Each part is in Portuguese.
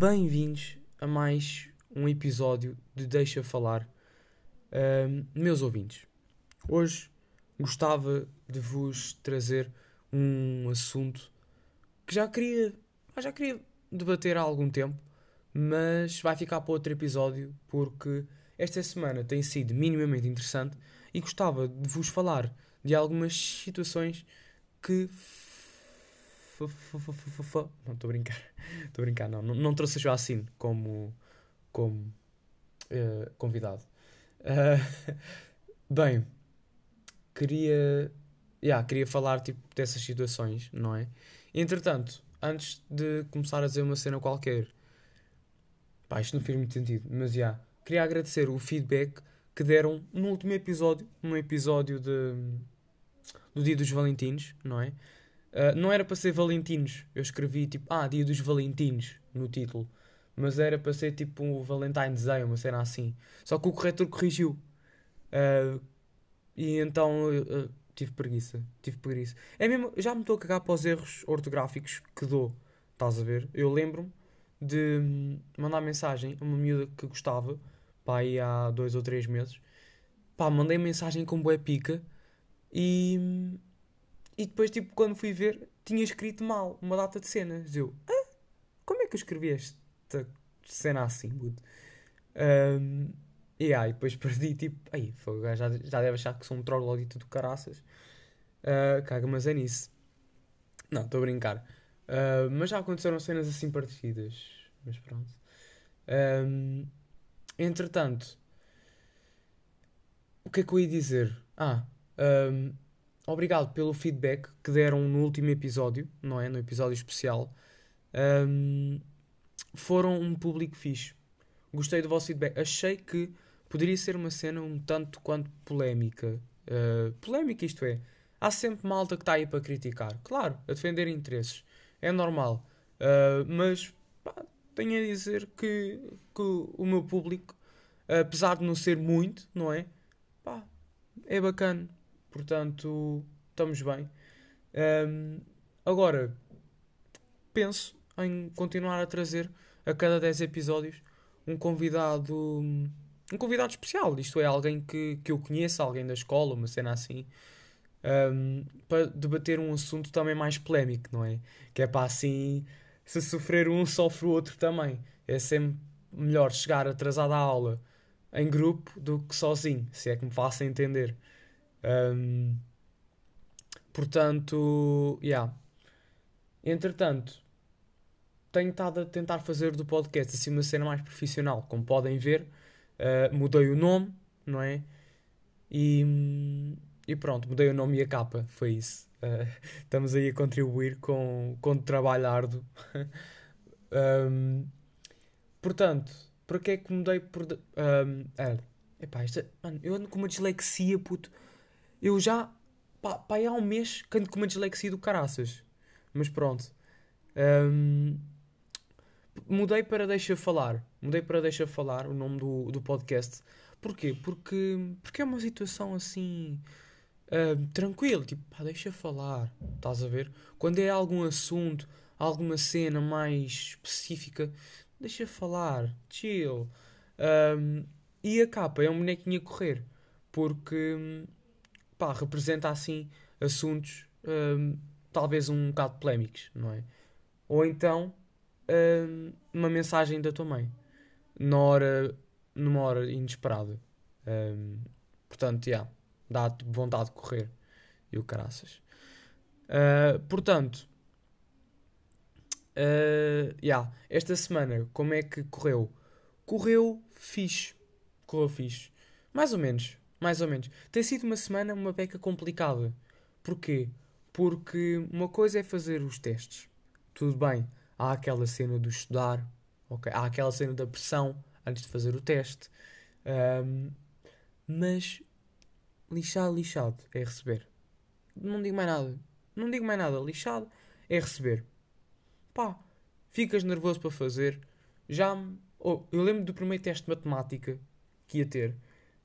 bem-vindos a mais um episódio de Deixa Falar, Ahm, meus ouvintes. Hoje gostava de vos trazer um assunto que já queria, já queria debater há algum tempo, mas vai ficar para outro episódio porque esta semana tem sido minimamente interessante e gostava de vos falar de algumas situações que. Não, estou a brincar. Estou a brincar, não. Não, não trouxe a Joacine como, como eh, convidado. Ah, bem, queria. Yeah, queria falar tipo, dessas situações, não é? Entretanto, antes de começar a dizer uma cena qualquer, pá, isto não fez muito sentido, mas já, queria agradecer o feedback que deram no último episódio, no episódio de, do Dia dos Valentinos, não é? Ah, não era para ser Valentinos, eu escrevi tipo, ah, Dia dos Valentinos no título, mas era para ser tipo um Valentine's Day, uma cena assim. Só que o corretor corrigiu. Ah, e então eu tive preguiça, tive preguiça. É mesmo, já me estou a cagar para os erros ortográficos que dou, estás a ver? Eu lembro-me de hum, mandar mensagem a uma miúda que gostava, pá, aí há dois ou três meses. Pá, mandei mensagem com bué pica e, e depois, tipo, quando fui ver, tinha escrito mal uma data de cenas. Eu, ah, como é que eu escrevi esta cena assim, puto? Um, e aí, depois perdi, tipo, aí, já, já deve achar que sou um troglodito do caraças. Ah, caga, mas é nisso. Não, estou a brincar. Ah, mas já aconteceram cenas assim parecidas. Mas pronto. Ahm, entretanto, o que é que eu ia dizer? Ah, ahm, obrigado pelo feedback que deram no último episódio, não é? No episódio especial. Ahm, foram um público fixe. Gostei do vosso feedback. Achei que poderia ser uma cena um tanto quanto polémica. Ah, polémica, isto é. Há sempre malta que está aí para criticar. Claro, a defender interesses. É normal. Ah, mas pá, tenho a dizer que, que o meu público, apesar de não ser muito, não é? Pá, é bacana. Portanto, estamos bem. Ahm, agora, penso em continuar a trazer a cada 10 episódios um convidado. Um convidado especial. Isto é, alguém que, que eu conheça, alguém da escola, uma cena assim. ahm, para debater um assunto também mais polémico, não é? Que é para assim, se sofrer um, sofre o outro também. É sempre melhor chegar atrasado à aula em grupo do que sozinho, se é que me faça entender. Ahm, portanto, yeah. Entretanto, tenho estado a tentar fazer do podcast assim uma cena mais profissional. Como podem ver, ah, mudei o nome, não é? E, e pronto, mudei o nome e a capa, foi isso. Ah, estamos aí a contribuir com, com trabalho árduo. Ahm, portanto, para que é que mudei por. ahm, é, epá, esta- mano, eu ando com uma dislexia, puto. Eu já. Pá, há um mês ando com uma dislexia do caraças. Mas pronto. Ahm, mudei para Deixa Falar. Mudei para Deixa Falar o nome do, do podcast. Porquê? Porque, porque é uma situação assim. ahm, tranquila. Tipo, pá, deixa falar. Estás a ver? Quando é algum assunto, alguma cena mais específica, deixa falar. Chill. Ahm, e a capa é um bonequinho a correr. Porque, pá, representa assim assuntos ahm, talvez um bocado polémicos, não é? Ou então hum, uma mensagem da tua mãe na hora, numa hora inesperada. Hum, portanto, já, dá tipo, vontade de correr. E o caraças. Ah, portanto, ah, já, esta semana, como é que correu? Correu fixe. Correu fixe. Mais ou menos. Mais ou menos. Tem sido uma semana uma beca complicada. Porquê? Porque uma coisa é fazer os testes. Tudo bem. Há aquela cena do estudar. ok? Há aquela cena da pressão antes de fazer o teste. Ahm, mas lixado, lixado é receber. Não digo mais nada. Não digo mais nada. Lixado é receber. Pá, ficas nervoso para fazer. Já me- oh, eu lembro do primeiro teste de matemática que ia ter.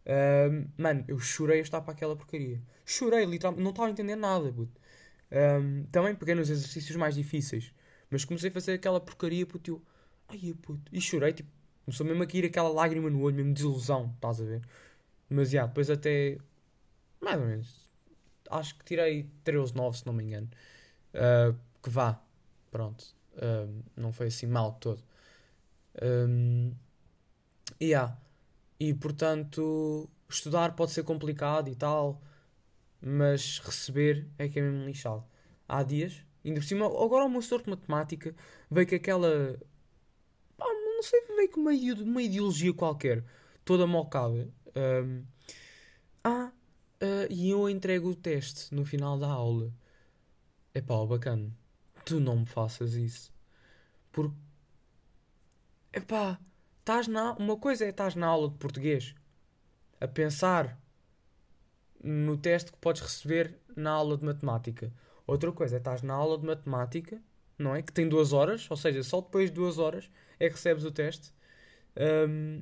Ahm, mano, eu chorei a estar para aquela porcaria. Chorei, literalmente. Não estava a entender nada, puto. Ahm, também peguei nos exercícios mais difíceis. Mas comecei a fazer aquela porcaria, puto. Eu, Ai, puto. E chorei, tipo, começou mesmo a cair aquela lágrima no olho, mesmo de desilusão, estás a ver? Mas, já, depois até, mais ou menos, acho que tirei 13, 9, se não me engano. Uh, que vá, pronto. Uh, não foi assim mal todo. Um, yeah. E portanto, estudar pode ser complicado e tal, mas receber é que é mesmo lixado. Há dias, ainda por cima, agora o meu de matemática veio com aquela. Pá, não sei, veio com uma, uma ideologia qualquer, toda mocada. Um, ah, uh, e eu entrego o teste no final da aula. É pá, bacana. Tu não me faças isso. Porque. É pá, estás na. Uma coisa é estás na aula de português a pensar no teste que podes receber na aula de matemática. Outra coisa é estás na aula de matemática, não é? Que tem duas horas, ou seja, só depois de duas horas é que recebes o teste. Um,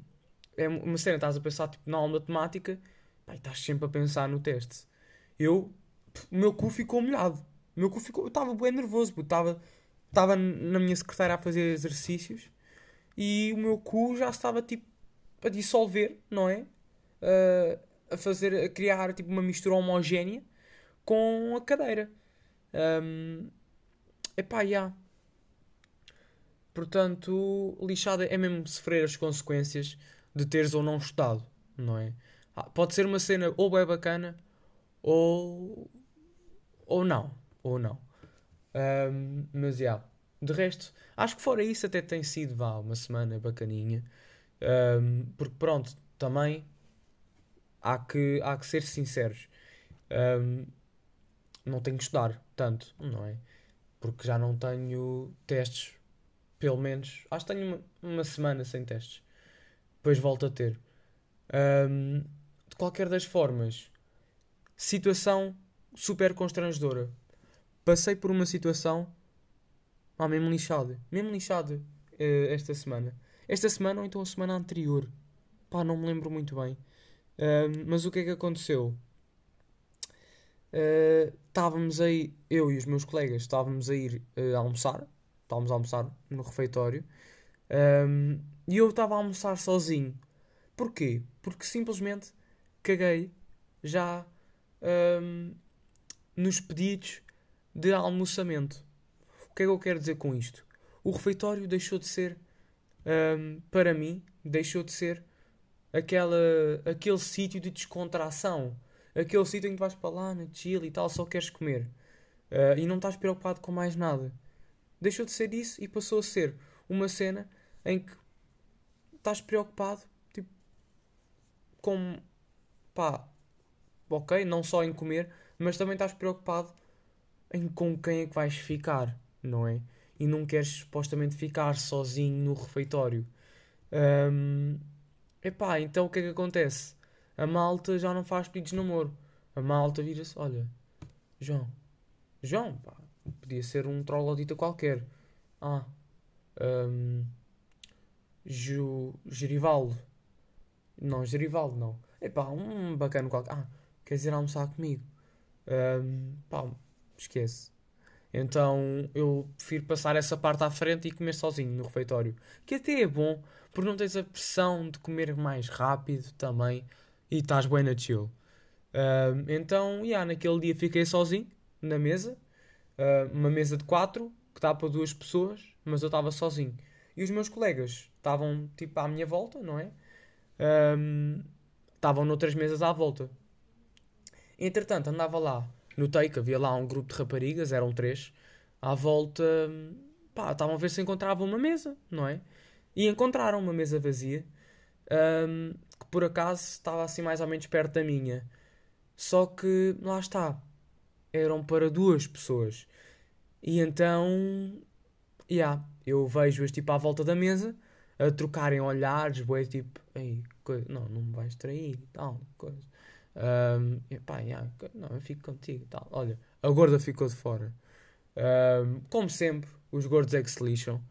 é uma cena, estás a pensar tipo, na aula de matemática Pai, estás sempre a pensar no teste. Eu, o meu cu ficou molhado. O meu cu ficou. Eu estava bem nervoso, estava estava na minha secretária a fazer exercícios e o meu cu já estava tipo a dissolver, não é? Uh, a fazer, a criar tipo uma mistura homogénea com a cadeira. Um, epá, já. Yeah. Portanto, lixada é mesmo sofrer as consequências de teres ou não estudado, não é? Ah, pode ser uma cena ou bem bacana ou. ou não. Ou não. Um, mas já. Yeah. De resto, acho que fora isso até tem sido vá, uma semana bacaninha. Um, porque pronto, também há que, há que ser sinceros. Um, não tenho que estudar tanto, não é? Porque já não tenho testes, pelo menos. Acho que tenho uma, uma semana sem testes. Depois volto a ter. Um, de qualquer das formas, situação super constrangedora. Passei por uma situação. Ah, mesmo lixada. Mesmo lixada uh, esta semana. Esta semana ou então a semana anterior. Pá, não me lembro muito bem. Uh, mas o que é que aconteceu? Uh, estávamos aí, eu e os meus colegas, estávamos a ir uh, almoçar. Estávamos a almoçar no refeitório. Um, e eu estava a almoçar sozinho. Porquê? Porque simplesmente caguei já um, nos pedidos de almoçamento. O que é que eu quero dizer com isto? O refeitório deixou de ser, um, para mim, deixou de ser aquela, aquele sítio de descontração. Aquele sítio em que vais para lá, na chill e tal, só queres comer. Uh, e não estás preocupado com mais nada. Deixou de ser isso e passou a ser uma cena em que estás preocupado tipo, com pá, ok, não só em comer, mas também estás preocupado em com quem é que vais ficar, não é? E não queres supostamente ficar sozinho no refeitório. Um, epá, então o que é que acontece? A malta já não faz pedidos de namoro. A malta vira-se, olha, João, João, pá, podia ser um troglodita qualquer. Ah, um, Ju, Gerivaldo. Não, Gerivaldo não. Epá, um bacana qualquer. Ah, queres ir almoçar comigo? Um, pá, esquece. Então eu prefiro passar essa parte à frente e comer sozinho no refeitório. Que até é bom, porque não tens a pressão de comer mais rápido também e estás bem na chill. Um, então, yeah, naquele dia fiquei sozinho na mesa, uh, uma mesa de quatro que dá para duas pessoas, mas eu estava sozinho. E os meus colegas estavam tipo à minha volta, não é? Um, estavam noutras mesas à volta. Entretanto, andava lá, notei que havia lá um grupo de raparigas, eram três, à volta, pá, estavam a ver se encontravam uma mesa, não é? E encontraram uma mesa vazia, um, que por acaso estava assim mais ou menos perto da minha. Só que, lá está, eram para duas pessoas. E então, yeah, eu vejo-as tipo à volta da mesa, a trocarem olhares, boé, tipo, ei, coisa, não, não me vais trair e tal, coisa. Um, e pá, yeah, não, eu fico contigo tal. Olha, a gorda ficou de fora. Um, como sempre, os gordos é que se lixam.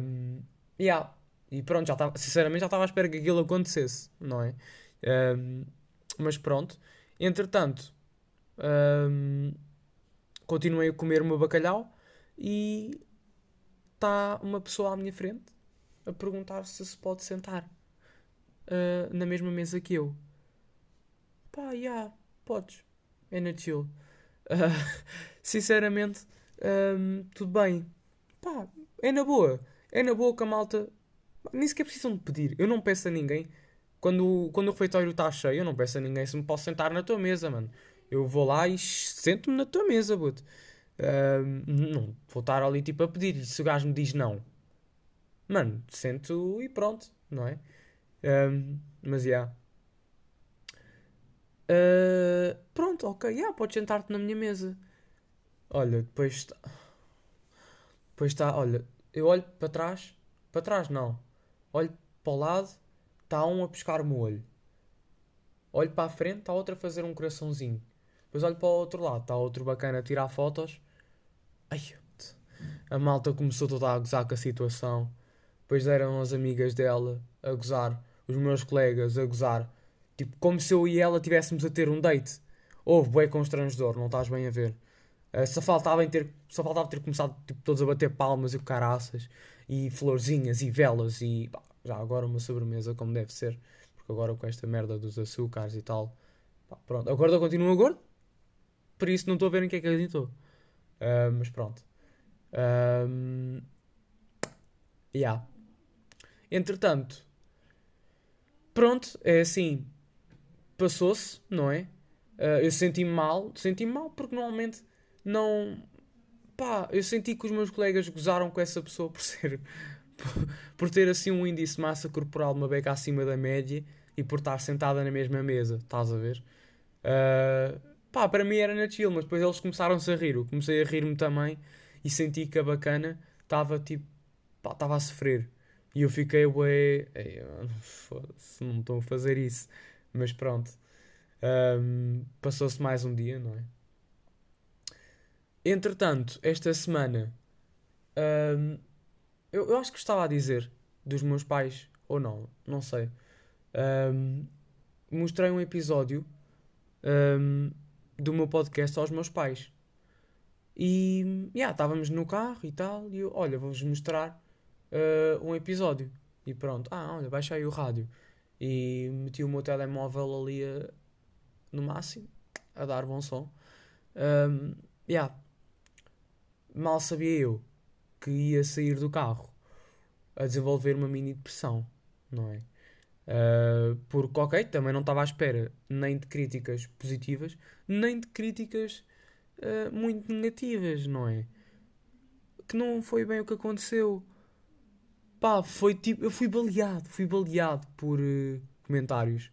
Um, yeah. E pronto, já estava, sinceramente já estava à espera que aquilo acontecesse, não é? Um, mas pronto. Entretanto, um, continuei a comer o meu bacalhau e está uma pessoa à minha frente a perguntar se se pode sentar uh, na mesma mesa que eu. Pá, já, yeah, podes. É na chill. Uh, sinceramente, um, tudo bem. Pá, é na boa. É na boa que a malta. Nem sequer precisam de pedir. Eu não peço a ninguém. Quando, quando o refeitório está cheio, eu não peço a ninguém se me posso sentar na tua mesa, mano. Eu vou lá e sento-me na tua mesa. Um, não vou estar ali tipo a pedir. Se o gajo me diz não, mano, sento e pronto, não é? Um, mas já. Yeah. Uh, pronto, ok, yeah, podes sentar-te na minha mesa. Olha, depois está. Depois está, olha, eu olho para trás, para trás não. Olho para o lado, está um a pescar-me o olho. Olho para a frente, está outro a fazer um coraçãozinho. Depois olho para o outro lado, está outro bacana a tirar fotos. Ai, a malta começou toda a gozar com a situação. Depois eram as amigas dela a gozar, os meus colegas a gozar. Tipo, como se eu e ela tivéssemos a ter um date. Houve, bué constrangedor, não estás bem a ver. Uh, só, faltava ter, só faltava ter começado tipo, todos a bater palmas e caraças e florzinhas e velas e pá, já agora uma sobremesa como deve ser. Porque agora com esta merda dos açúcares e tal. Pá, pronto, a gorda continua gordo. Por isso não estou a ver em que é que acreditou. Uh, mas pronto. Um, yeah. Entretanto, pronto, é assim. Passou-se, não é? Uh, eu senti-me mal. Senti-me mal porque normalmente não. Pá, eu senti que os meus colegas gozaram com essa pessoa por ser. por ter assim um índice de massa corporal uma beca acima da média e por estar sentada na mesma mesa, estás a ver? Uh, pá, para mim era na chill, mas depois eles começaram-se a rir. Eu comecei a rir-me também e senti que a bacana estava tipo. pá, estava a sofrer. E eu fiquei, ué, foda-se, não estou a fazer isso. Mas pronto. Um, Passou-se mais um dia, não é? Entretanto, esta semana, um, eu, eu, acho que estava a dizer dos meus pais, ou não, não sei. Um, mostrei um episódio do meu podcast aos meus pais. E, yeah, estávamos no carro e tal, e eu, olha, vou-vos mostrar uh, um episódio. E pronto, ah, olha, baixa aí o rádio. E meti o meu telemóvel ali a, no máximo, a dar bom som. Um, yeah. Mal sabia eu que ia sair do carro a desenvolver uma mini depressão, não é? Uh, porque, ok, também não estava à espera nem de críticas positivas, nem de críticas uh, muito negativas, não é? Que não foi bem o que aconteceu. Pá, foi tipo. Eu fui baleado, fui baleado por uh, comentários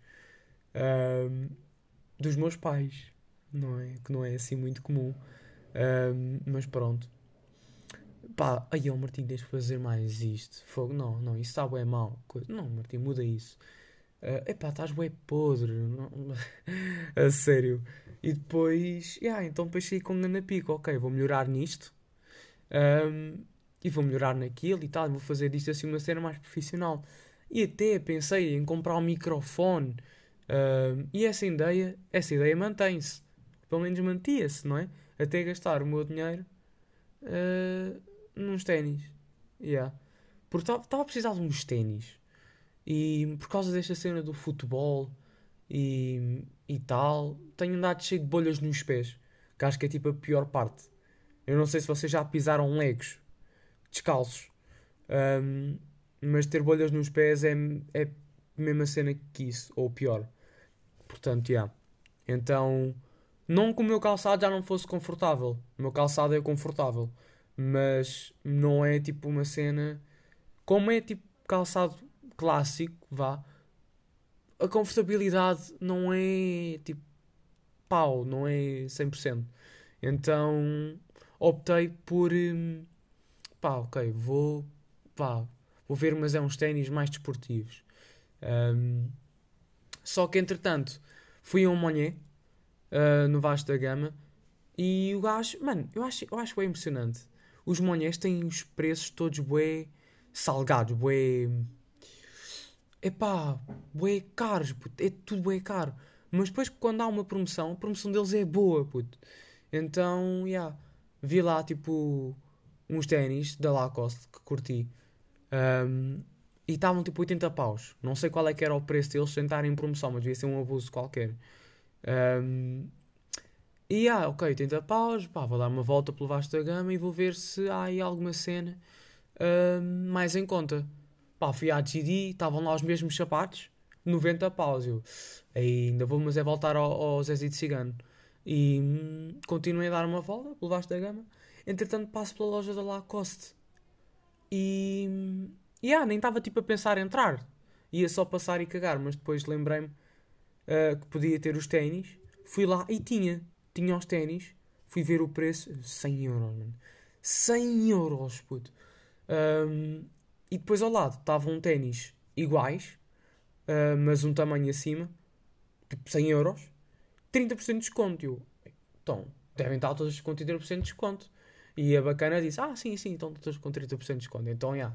dos meus pais, não é? Que não é assim muito comum. Mas pronto. Pá, aí o Martim, deixa fazer mais isto. Fogo, não, não, isso está bem mal. Não, Martim, muda isso. Uh, epá, estás bem podre. Não, a sério. E depois, yeah, então pensei com um pico. Ok, vou melhorar nisto. Um, e vou melhorar naquilo e tal, vou fazer disto assim uma cena mais profissional. E até pensei em comprar um microfone. Uh, e essa ideia, essa ideia mantém-se. Pelo menos mantia-se, não é? Até gastar o meu dinheiro uh, nos ténis. Yeah. Porque estava a precisar de uns ténis. E por causa desta cena do futebol e, e tal, tenho andado cheio de bolhas nos pés. Que acho que é tipo a pior parte. Eu não sei se vocês já pisaram legos descalços. Um, mas ter bolhas nos pés é, é a mesma cena que isso, ou pior. Portanto, já. Yeah. Então, não que o meu calçado já não fosse confortável. O meu calçado é confortável. Mas não é tipo uma cena. Como é tipo calçado clássico, vá. A confortabilidade não é tipo pau, não é 100%. Então optei por. Hum, pá, ok, vou, pá, vou ver, mas é uns ténis mais desportivos. Um, só que entretanto, fui a um Monnier, uh, no Vasco da Gama, e o gajo, mano, eu acho, eu acho bem impressionante. Os Monniers têm os preços todos bué salgados, bué... Epá, bué caros, puto. é tudo bué caro. Mas depois quando há uma promoção, a promoção deles é boa, puto. Então, já, yeah, vi lá, tipo, uns ténis da Lacoste que curti. Um, e estavam tipo 80 paus. Não sei qual é que era o preço deles estar em promoção, mas devia ser um abuso qualquer. Um, e ah, ok, 80 paus, pá, vou dar uma volta pelo vasto da gama e vou ver se há aí alguma cena um, mais em conta. Pá, fui à GD, estavam lá os mesmos sapatos, 90 paus. Eu ainda vou, mas é voltar ao, ao Zezito Cigano. E hum, continuei a dar uma volta pelo vasto da gama. Entretanto, passo pela loja da Lacoste. E. Hum, yeah, nem estava tipo a pensar em entrar. Ia só passar e cagar, mas depois lembrei-me uh, que podia ter os ténis. Fui lá e tinha. Tinha os ténis. Fui ver o preço. 100 euros, mano. 100 euros, puto. Um, e depois ao lado estavam ténis iguais, uh, mas um tamanho acima. Tipo 100 euros. 30% de desconto. Eu, então, devem estar todos com 30% de desconto. E a bacana disse: Ah, sim, sim, estão todos com 30% de desconto. Então, já.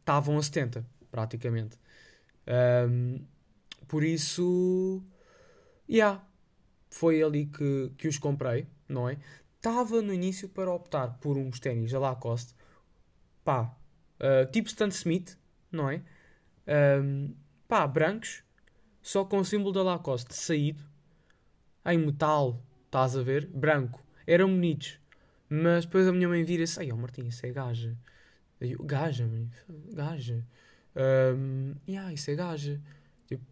Estavam um, a 70, praticamente. Um, por isso, yeah, foi ali que, que os comprei, não é? Estava no início para optar por uns ténis da Lacoste, pá, uh, tipo Stan Smith, não é? Um, pá, brancos, só com o símbolo da Lacoste saído, em metal, estás a ver? Branco, eram bonitos, mas depois a minha mãe vira-se: Ai, oh Martim, isso é gaja. Eu, gaja, mano. Gaja. Um, yeah, isso é gaja. Tipo,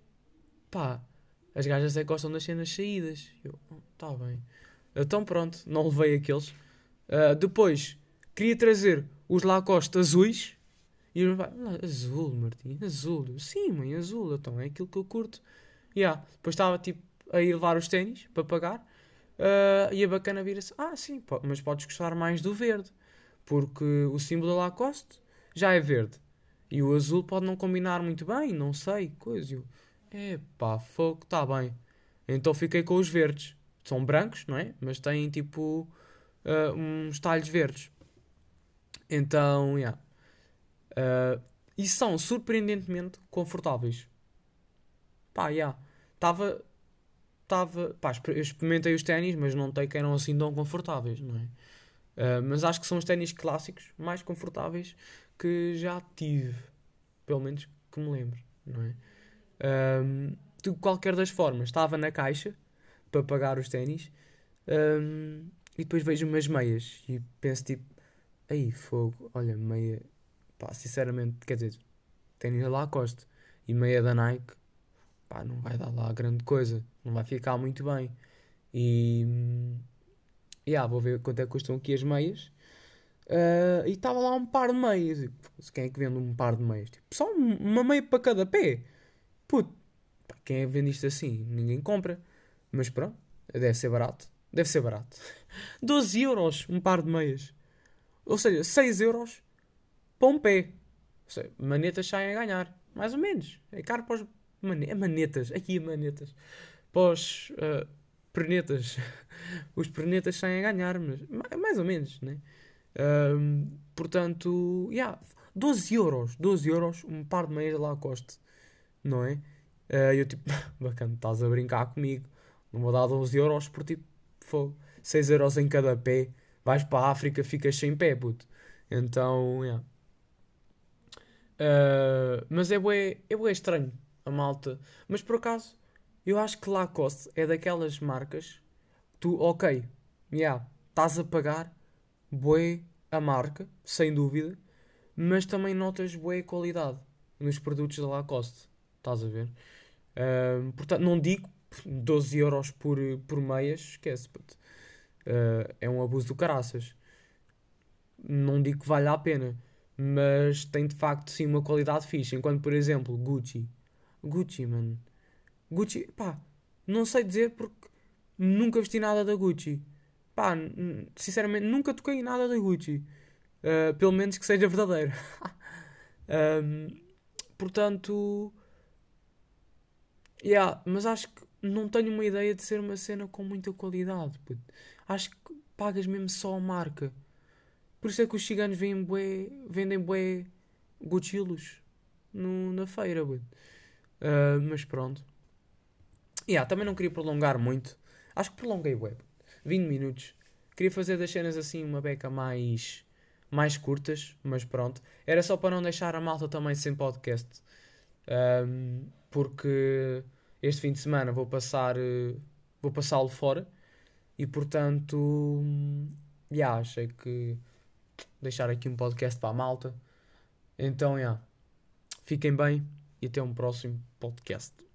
pá, as gajas é que gostam das cenas saídas. Eu, oh, tá bem. Então pronto, não levei aqueles. Uh, depois, queria trazer os Lacoste azuis. E eu, azul, Martim, azul. Sim, mãe, azul. Então é aquilo que eu curto. Yeah. Depois estava tipo a ir levar os ténis para pagar. Uh, e a bacana vira-se: Ah, sim, mas podes gostar mais do verde. Porque o símbolo da Lacoste já é verde. E o azul pode não combinar muito bem, não sei, coisa. Eu, epá, fogo, está bem. Então fiquei com os verdes. São brancos, não é? Mas têm tipo uh, uns talhos verdes. Então, yeah. Uh, e são surpreendentemente confortáveis. Pá, já. Yeah. Estava. Tava, pá, eu experimentei os ténis, mas não tem que eram assim tão confortáveis, não é? Uh, mas acho que são os ténis clássicos mais confortáveis que já tive. Pelo menos que me lembro, não é? Um, de qualquer das formas, estava na caixa para pagar os ténis um, e depois vejo umas meias e penso tipo, aí fogo, olha, meia, pá, sinceramente, quer dizer, ténis da Lacoste e meia da Nike, pá, não vai dar lá grande coisa, não vai ficar muito bem. E yeah, vou ver quanto é que custam aqui as meias. Uh, e estava lá um par de meias. E, quem é que vende um par de meias? Tipo, só uma meia para cada pé. Puto, quem é que vende isto assim? Ninguém compra. Mas pronto, deve ser barato. Deve ser barato. 12 euros um par de meias. Ou seja, 6 euros para um pé. Ou seja, manetas saem a ganhar. Mais ou menos. É caro para os. Mane... É manetas. Aqui é manetas. Os. Uh, pernetas. Os pernetas saem a ganhar, mas mais ou menos, né? Um, portanto, yeah, 12 euros, 12 euros, um par de meias Lacoste, não é? Uh, eu tipo, bacana, estás a brincar comigo, não vou dar 12 euros por tipo, fogo, 6 euros em cada pé, vais para a África, ficas sem pé, puto. Então, yeah. Uh, mas é bué, é bué estranho a malta. Mas por acaso, eu acho que Lacoste é daquelas marcas. Tu, ok, yeah, estás a pagar bué a marca, sem dúvida, mas também notas bué qualidade nos produtos da Lacoste. Estás a ver? Uh, portanto, não digo 12 euros por, por meias, esquece, uh, é um abuso do caraças. Não digo que vale a pena, mas tem de facto sim uma qualidade fixe. Enquanto, por exemplo, Gucci. Gucci, mano Gucci, pá, não sei dizer porque nunca vesti nada da Gucci. Pá, sinceramente, nunca toquei nada da Gucci. Uh, pelo menos que seja verdadeiro. um, portanto, yeah, mas acho que não tenho uma ideia de ser uma cena com muita qualidade. Puto. Acho que pagas mesmo só a marca. Por isso é que os ciganos vendem bué, vendem bué Guccilos no, na feira. Uh, mas pronto. Yeah, também não queria prolongar muito. Acho que prolonguei web. 20 minutos. Queria fazer das cenas assim uma beca mais, mais curtas, mas pronto. Era só para não deixar a malta também sem podcast. Um, porque este fim de semana vou passar uh, vou passá-lo fora e portanto yeah, achei que deixar aqui um podcast para a malta. Então. Yeah, fiquem bem e até um próximo podcast.